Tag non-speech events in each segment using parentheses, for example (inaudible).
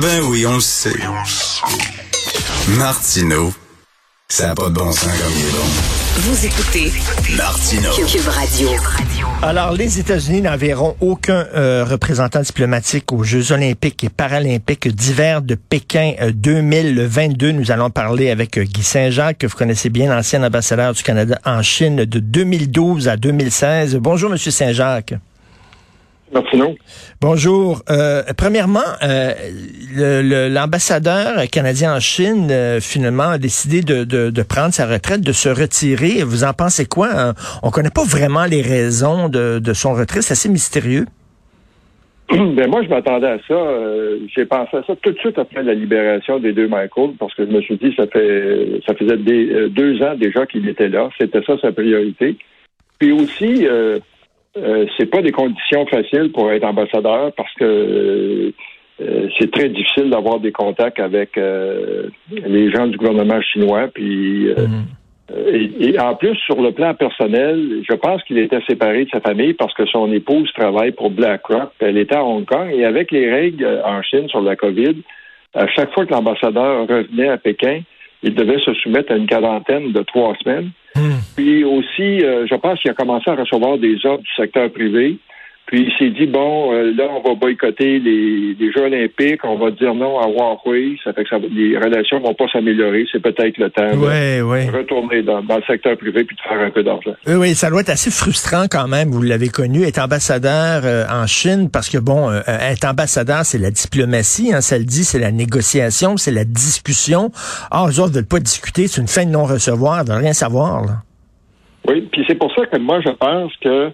Ben oui, on le sait. Martineau, ça n'a pas de bon sens comme il est bon. Vous écoutez Martineau. Cube Radio. Alors, les États-Unis n'enverront aucun euh, représentant diplomatique aux Jeux olympiques et paralympiques d'hiver de Pékin euh, 2022. Nous allons parler avec euh, Guy Saint-Jacques, que vous connaissez bien, l'ancien ambassadeur du Canada en Chine de 2012 à 2016. Bonjour, Monsieur Saint-Jacques. Martineau. Bonjour. Euh, premièrement, euh, l'ambassadeur canadien en Chine, euh, finalement, a décidé de, de- de prendre sa retraite, de se retirer. Vous en pensez quoi? hein? On connaît pas vraiment les raisons de, de son retrait. C'est assez mystérieux. (clears throat) Ben moi, je m'attendais à ça. Euh, J'ai pensé à ça tout de suite après la libération des deux Michael, parce que je me suis dit ça fait ça faisait des- deux ans déjà qu'il était là. C'était ça sa priorité. Puis aussi, euh, euh, c'est pas des conditions faciles pour être ambassadeur parce que euh, euh, c'est très difficile d'avoir des contacts avec euh, les gens du gouvernement chinois. Puis euh, Et, et en plus, sur le plan personnel, je pense qu'il était séparé de sa famille parce que son épouse travaille pour BlackRock. Elle était à Hong Kong et avec les règles en Chine sur la COVID, à chaque fois que l'ambassadeur revenait à Pékin, il devait se soumettre à une quarantaine de trois semaines. Puis aussi, euh, je pense qu'il a commencé à recevoir des offres du secteur privé. Puis il s'est dit, bon, euh, là, on va boycotter les, les Jeux olympiques, on va dire non à Huawei, ça fait que ça, va- les relations vont pas s'améliorer, c'est peut-être le temps de retourner dans, dans le secteur privé puis de faire un peu d'argent. Oui, oui, ça doit être assez frustrant quand même, vous l'avez connu, être ambassadeur euh, en Chine, parce que bon, euh, être ambassadeur, c'est la diplomatie, hein, ça le dit, c'est la négociation, c'est la discussion. Ah, eux autres veulent pas discuter, c'est une fin de non-recevoir, de rien savoir. Là. Oui, puis c'est pour ça que moi, je pense que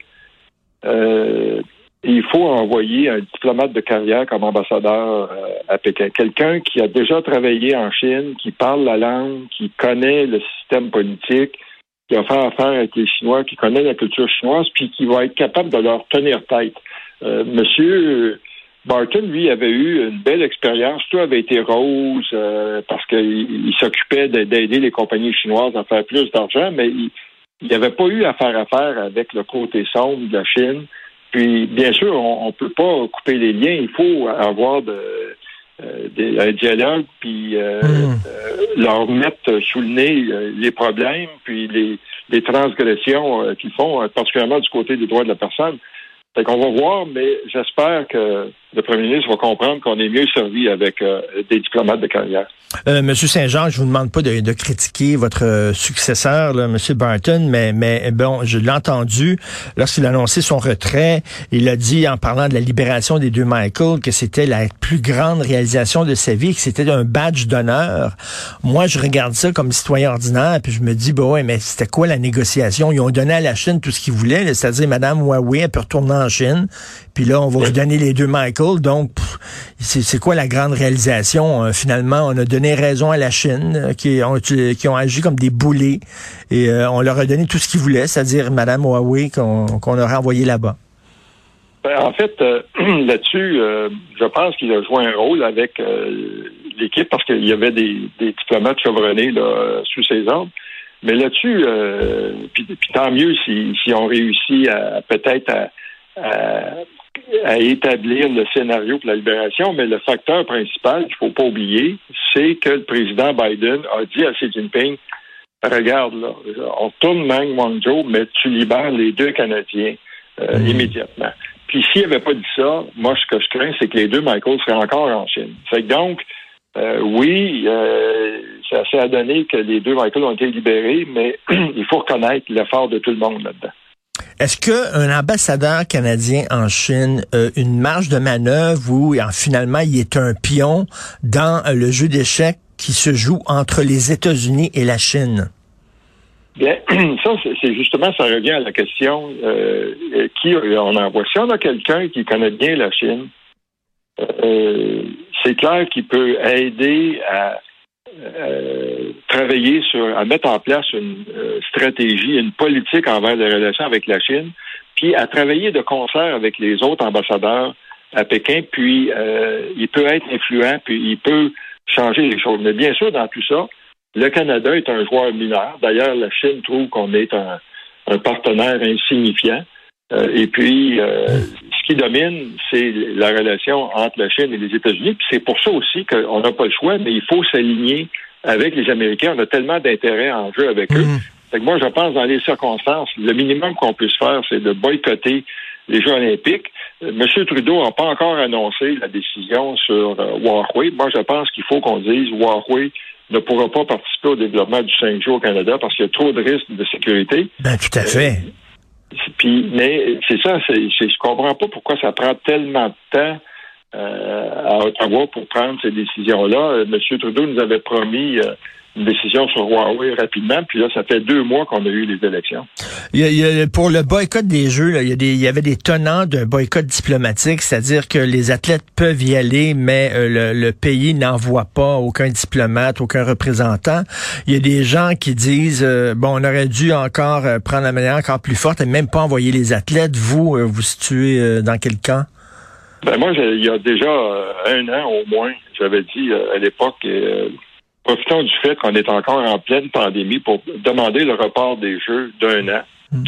euh, il faut envoyer un diplomate de carrière comme ambassadeur euh, à Pékin. Quelqu'un qui a déjà travaillé en Chine, qui parle la langue, qui connaît le système politique, qui a fait affaire avec les Chinois, qui connaît la culture chinoise, puis qui va être capable de leur tenir tête. Euh, Monsieur Barton, lui, avait eu une belle expérience. Tout avait été rose euh, parce qu'il il s'occupait de- d'aider les compagnies chinoises à faire plus d'argent, mais il il n'avait pas eu à faire affaire avec le côté sombre de la Chine. Puis, bien sûr, on ne peut pas couper les liens. Il faut avoir de, euh, des- un dialogue, puis euh, euh, leur mettre sous le nez les problèmes, puis les, les transgressions qu'ils font, particulièrement du côté des droits de la personne. Fait qu'on va voir, mais j'espère que le premier ministre va comprendre qu'on est mieux servi avec euh, des diplomates de carrière. Euh, Monsieur Saint-Jean, je vous demande pas de, critiquer votre euh, successeur, là, Monsieur Barton, mais, mais bon, je l'ai entendu lorsqu'il a annoncé son retrait. Il a dit, en parlant de la libération des deux Michael, que c'était la plus grande réalisation de sa vie, que c'était un badge d'honneur. Moi, je regarde ça comme citoyen ordinaire, puis je me dis, bah ouais, mais c'était quoi la négociation? Ils ont donné à la Chine tout ce qu'ils voulaient, c'est-à-dire Madame Huawei, elle peut retourner en Chine, puis là, on va vous donner les deux Michael. Donc, c'est quoi la grande réalisation? Euh, Finalement, on a donné raison à la Chine, euh, qui ont, qui ont agi comme des boulets, et euh, on leur a donné tout ce qu'ils voulaient, c'est-à-dire Madame Huawei qu'on aurait envoyé là-bas. Ben, en fait, euh, (clears throat) là-dessus, euh, je pense qu'il a joué un rôle avec euh, l'équipe parce qu'il y avait des, des diplomates chevronnés là, euh, sous ses ordres. Mais là-dessus, euh, puis, puis tant mieux si, si on réussit à peut-être à, à, à établir le scénario pour la libération, mais le facteur principal qu'il faut pas oublier, c'est que le président Biden a dit à Xi Jinping Regarde, là, on tourne Mang Wanzhou, mais tu libères les deux Canadiens euh, immédiatement. Puis s'il n'avait pas dit ça, moi, ce que je crains, c'est que les deux Michael seraient encore en Chine. Fait que donc, euh, oui, euh, ça s'est adonné que les deux Michael ont été libérés, mais (clears throat) il faut reconnaître l'effort de tout le monde là-dedans. Est-ce qu'un ambassadeur canadien en Chine a une marge de manœuvre où en, finalement il est un pion dans euh, le jeu d'échecs qui se joue entre les États-Unis et la Chine? Bien, (clears throat) ça, c'est- justement, ça revient à la question euh, euh, qui on envoie. Si on a quelqu'un qui connaît bien la Chine, euh, c'est clair qu'il peut aider à euh, travailler sur, à mettre en place une euh, stratégie, une politique envers les relations avec la Chine, puis à travailler de concert avec les autres ambassadeurs à Pékin, puis euh, il peut être influent, puis il peut changer les choses. Mais bien sûr, dans tout ça, le Canada est un joueur mineur. D'ailleurs, la Chine trouve qu'on est un, un partenaire insignifiant. Et puis, ce qui domine, c'est la relation entre la Chine et les États-Unis. Puis c'est pour ça aussi qu'on n'a pas le choix, mais il faut s'aligner avec les Américains. On a tellement d'intérêts en jeu avec eux. Mm. Fait que moi, je pense, dans les circonstances, le minimum qu'on puisse faire, c'est de boycotter les Jeux olympiques. Euh, M. Trudeau n'a pas encore annoncé la décision sur euh, Huawei. Moi, je pense qu'il faut qu'on dise Huawei ne pourra pas participer au développement du 5G au Canada parce qu'il y a trop de risques de sécurité. Ben, tout à fait. Euh, mais c'est ça, c'est, je comprends pas pourquoi ça prend tellement de temps à Ottawa pour prendre ces décisions-là. M. Trudeau nous avait promis une décision sur Huawei rapidement. Puis là, ça fait deux mois qu'on a eu les élections. pour le boycott des Jeux, il, y a des, il y avait des tenants d'un boycott diplomatique, c'est-à-dire que les athlètes peuvent y aller, mais euh, le, pays n'envoie pas aucun diplomate, aucun représentant. Il y a des gens qui disent, euh, bon, on aurait dû encore euh, prendre la manière encore plus forte et même pas envoyer les athlètes. Vous, vous situez dans quel camp? Ben moi, il y a déjà un an au moins, j'avais dit à l'époque, profitons du fait qu'on est encore en pleine pandémie pour demander le report des Jeux d'un an. Mm.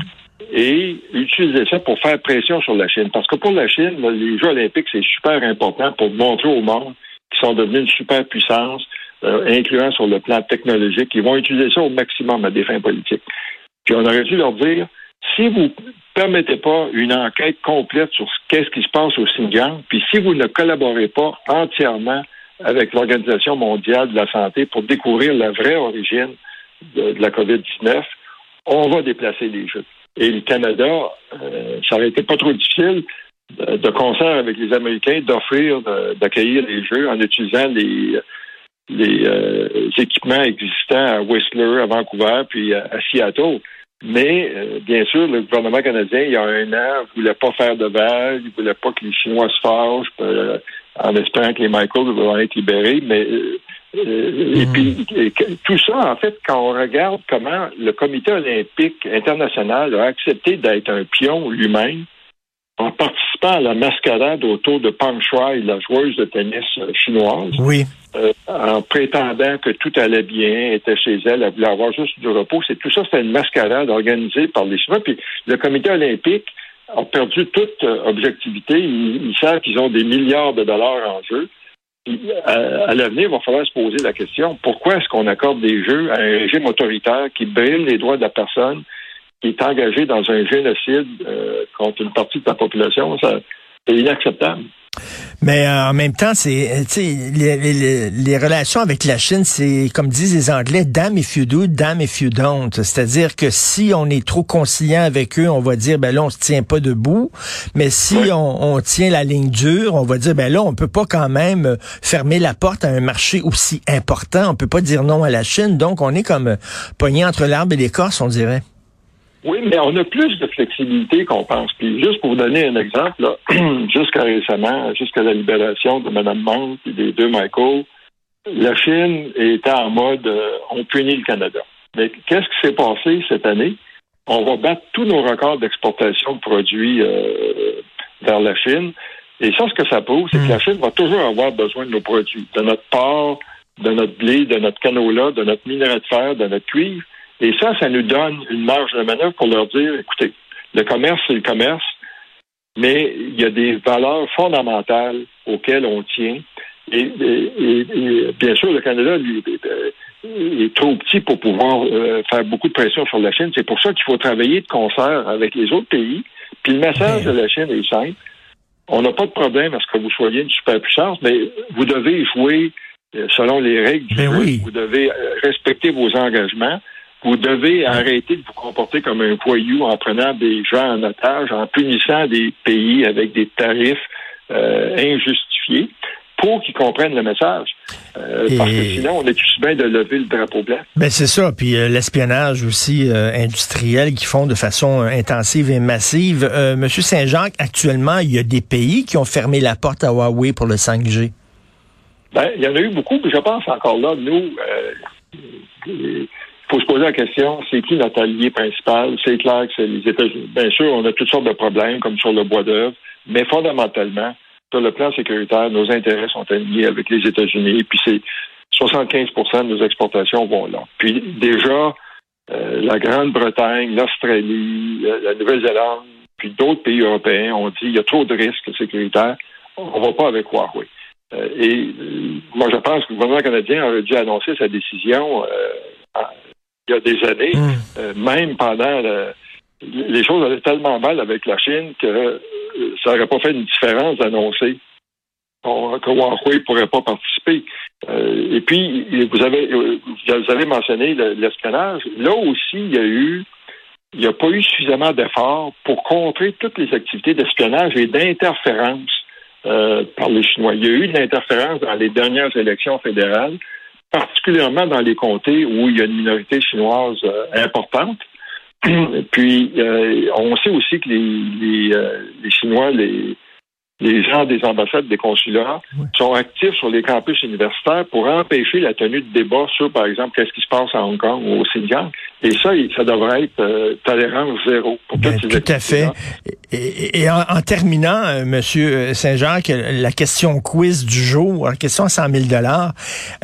Et utiliser ça pour faire pression sur la Chine. Parce que pour la Chine, les Jeux olympiques, c'est super important pour montrer au monde qu'ils sont devenus une super puissance, euh, incluant sur le plan technologique. Ils vont utiliser ça au maximum à des fins politiques. Puis on aurait dû leur dire, si vous permettez pas une enquête complète sur qu'est-ce qui se passe au Xinjiang, puis si vous ne collaborez pas entièrement avec l'Organisation mondiale de la santé pour découvrir la vraie origine de, la COVID-19, on va déplacer les Jeux. Et le Canada, euh, ça aurait été pas trop difficile de, concert avec les Américains d'offrir d'accueillir les Jeux en utilisant les, euh, équipements existants à Whistler, à Vancouver, puis à, Seattle. Mais, euh, bien sûr, le gouvernement canadien, il y a un an, voulait pas faire de vagues, il voulait pas que les Chinois se fâchent en espérant que les Michaels vont être libérés. Mais euh, euh, et puis tout ça, en fait, quand on regarde comment le Comité olympique international a accepté d'être un pion lui-même en participant à la mascarade autour de Pang Shuai, la joueuse de tennis euh, chinoise. Oui. en prétendant que tout allait bien, était chez elle, elle voulait avoir juste du repos. C'est tout ça, c'était une mascarade organisée par les Chinois. Puis le Comité olympique ont perdu toute euh, objectivité. Ils, savent qu'ils ont des milliards de dollars en jeu. À, l'avenir, il va falloir se poser la question pourquoi est-ce qu'on accorde des jeux à un régime autoritaire qui brime les droits de la personne, qui est engagé dans un génocide euh, contre une partie de la population? C'est inacceptable. Mais euh, en même temps, c'est les, les, les, relations avec la Chine, c'est comme disent les Anglais, damn if you do, damn if you don't. C'est-à-dire que si on est trop conciliant avec eux, on va dire ben là on se tient pas debout. Mais si on, on, tient la ligne dure, on va dire ben là on peut pas quand même fermer la porte à un marché aussi important. On peut pas dire non à la Chine. Donc on est comme pogné entre l'arbre et l'écorce, on dirait. Oui, mais on a plus de flexibilité qu'on pense. Puis juste pour vous donner un exemple, (clears throat) jusqu'à récemment, jusqu'à la libération de Mme Monk et des deux Michael, la Chine était en mode euh, on punit le Canada. Mais qu'est-ce qui s'est passé cette année? On va battre tous nos records d'exportation de produits euh, vers la Chine. Et ça, ce que ça prouve, c'est que la hmm. Chine va toujours avoir besoin de nos produits, de notre porc, de notre blé, de notre canola, de notre minerai de fer, de notre cuivre. Et ça, ça nous donne une marge de manœuvre pour leur dire, écoutez, le commerce, c'est le commerce, mais il y a des valeurs fondamentales auxquelles on tient. Et, bien sûr, le Canada lui, est trop petit pour pouvoir euh, faire beaucoup de pression sur la Chine. C'est pour ça qu'il faut travailler de concert avec les autres pays. Puis le message de la Chine est simple. On n'a pas de problème à ce que vous soyez une superpuissance, mais vous devez jouer euh, selon les règles du ben jeu. Vous devez euh, respecter vos engagements. Vous devez arrêter de vous comporter comme un voyou en prenant des gens en otage, en punissant des pays avec des tarifs euh, injustifiés pour qu'ils comprennent le message. Euh, parce que sinon, on est tout bien de lever le drapeau blanc. Ben c'est ça. Puis euh, l'espionnage aussi industriel qu'ils font de façon intensive et massive. Monsieur Saint-Jacques, actuellement, il y a des pays qui ont fermé la porte à Huawei pour le 5G. Ben, il y en a eu beaucoup, mais je pense encore là, nous, faut se poser la question, c'est qui notre allié principal? C'est clair que c'est les États-Unis. Bien sûr, on a toutes sortes de problèmes, comme sur le bois d'œuvre, mais fondamentalement, sur le plan sécuritaire, nos intérêts sont alignés avec les États-Unis, puis c'est 75% de nos exportations vont là. Puis déjà, euh, la Grande-Bretagne, l'Australie, euh, la Nouvelle-Zélande, puis d'autres pays européens ont dit il y a trop de risques sécuritaires, on ne va pas avec Huawei. Euh, et moi, je pense que le gouvernement canadien aurait dû annoncer sa décision il y a des années, mm. même pendant les choses allaient tellement mal avec la Chine que ça n'aurait pas fait une différence d'annoncer que Huawei ne pourrait pas participer. Euh, et puis, vous avez, vous avez mentionné l'espionnage. Là aussi, il y a eu, il n'y a pas eu suffisamment d'efforts pour contrer toutes les activités d'espionnage et d'interférence euh, par les Chinois. Il y a eu de l'interférence dans les dernières élections fédérales, particulièrement dans les comtés où il y a une minorité chinoise euh, importante. (clears throat) Puis, on sait aussi que les, les, les Chinois, les, les gens des ambassades, des consulats sont actifs sur les campus universitaires pour empêcher la tenue de débats sur, par exemple, qu'est-ce qui se passe à Hong Kong ou au Xinjiang. Et ça, ça devrait être euh, tolérance zéro pour ben, Tout à fait. Et, en, terminant, euh, Monsieur Saint-Jacques, la question quiz du jour, la question à 100 000 dollars,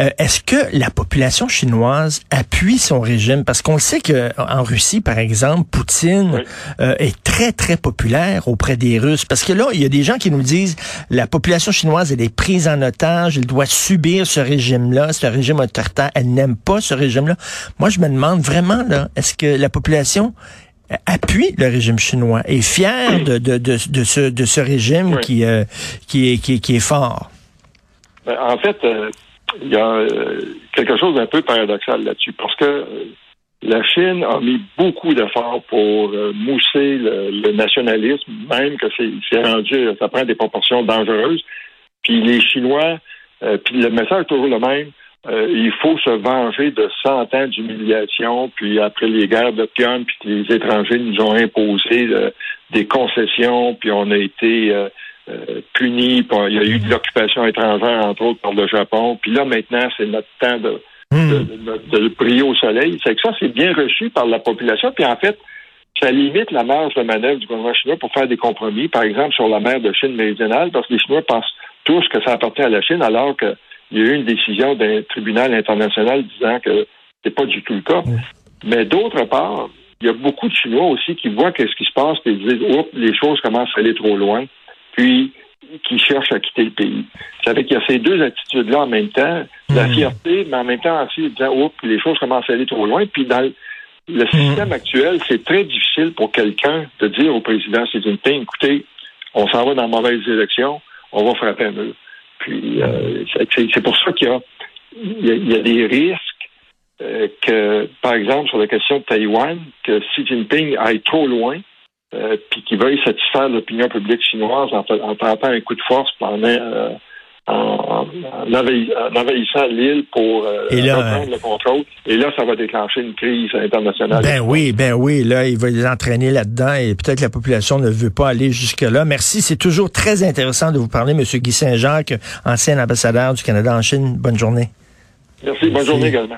euh, est-ce que la population chinoise appuie son régime? Parce qu'on sait que en Russie, par exemple, Poutine est très, très populaire auprès des Russes. Parce que là, il y a des gens qui nous disent la population chinoise, elle est prise en otage, elle doit subir ce régime-là, ce régime autoritaire, elle n'aime pas ce régime-là. Moi, je me demande vraiment, là, est-ce que la population appuie le régime chinois, est fière de, de, de, de ce, de ce régime qui, euh, qui, est, qui, qui, est fort? Ben, en fait, euh, il y a euh, quelque chose d'un peu paradoxal là-dessus, parce que la Chine a mis beaucoup d'efforts pour euh, mousser le, nationalisme, même que c'est rendu, ça prend des proportions dangereuses. Puis les Chinois, euh, puis le message est toujours le même. Euh, il faut se venger de cent ans d'humiliation, puis après les guerres d'opium, puis les étrangers nous ont imposé des concessions, puis on a été punis, puis il y a eu de l'occupation étrangère, entre autres, par le Japon. Puis là, maintenant, c'est notre temps de de, de, briller au soleil. C'est que ça, c'est bien reçu par la population. Puis en fait, ça limite la marge de manœuvre du gouvernement chinois pour faire des compromis, par exemple sur la mer de Chine méridionale, parce que les Chinois pensent tous que ça appartient à la Chine, alors qu'il y a eu une décision d'un tribunal international disant que c'est pas du tout le cas. Mais d'autre part, il y a beaucoup de Chinois aussi qui voient qu'est-ce qui se passe et disent, oups, les choses commencent à aller trop loin. Puis, qui cherchent à quitter le pays. C'est avec qu'il y a ces deux attitudes-là en même temps, la hmm. fierté, mais en même temps aussi disant, oh, les choses commencent à aller trop loin. Puis dans le hmm. système actuel, c'est très difficile pour quelqu'un de dire au président Xi Jinping, écoutez, on s'en va dans la mauvaise élection, on va frapper un mur. Puis euh, c'est pour ça qu'il y y a, des risques euh, que, par exemple, sur la question de Taïwan, que Xi Jinping aille trop loin, euh, puis qui veuille satisfaire l'opinion publique chinoise en, en, tentant un coup de force pendant euh, en, envahissant l'île pour euh, reprendre le contrôle. Et là, ça va déclencher une crise internationale. Ben oui, ben oui. Là, il va les entraîner là-dedans et peut-être que la population ne veut pas aller jusque-là. Merci. C'est toujours très intéressant de vous parler, M. Guy Saint-Jacques, ancien ambassadeur du Canada en Chine. Bonne journée. Merci. Bonne journée également.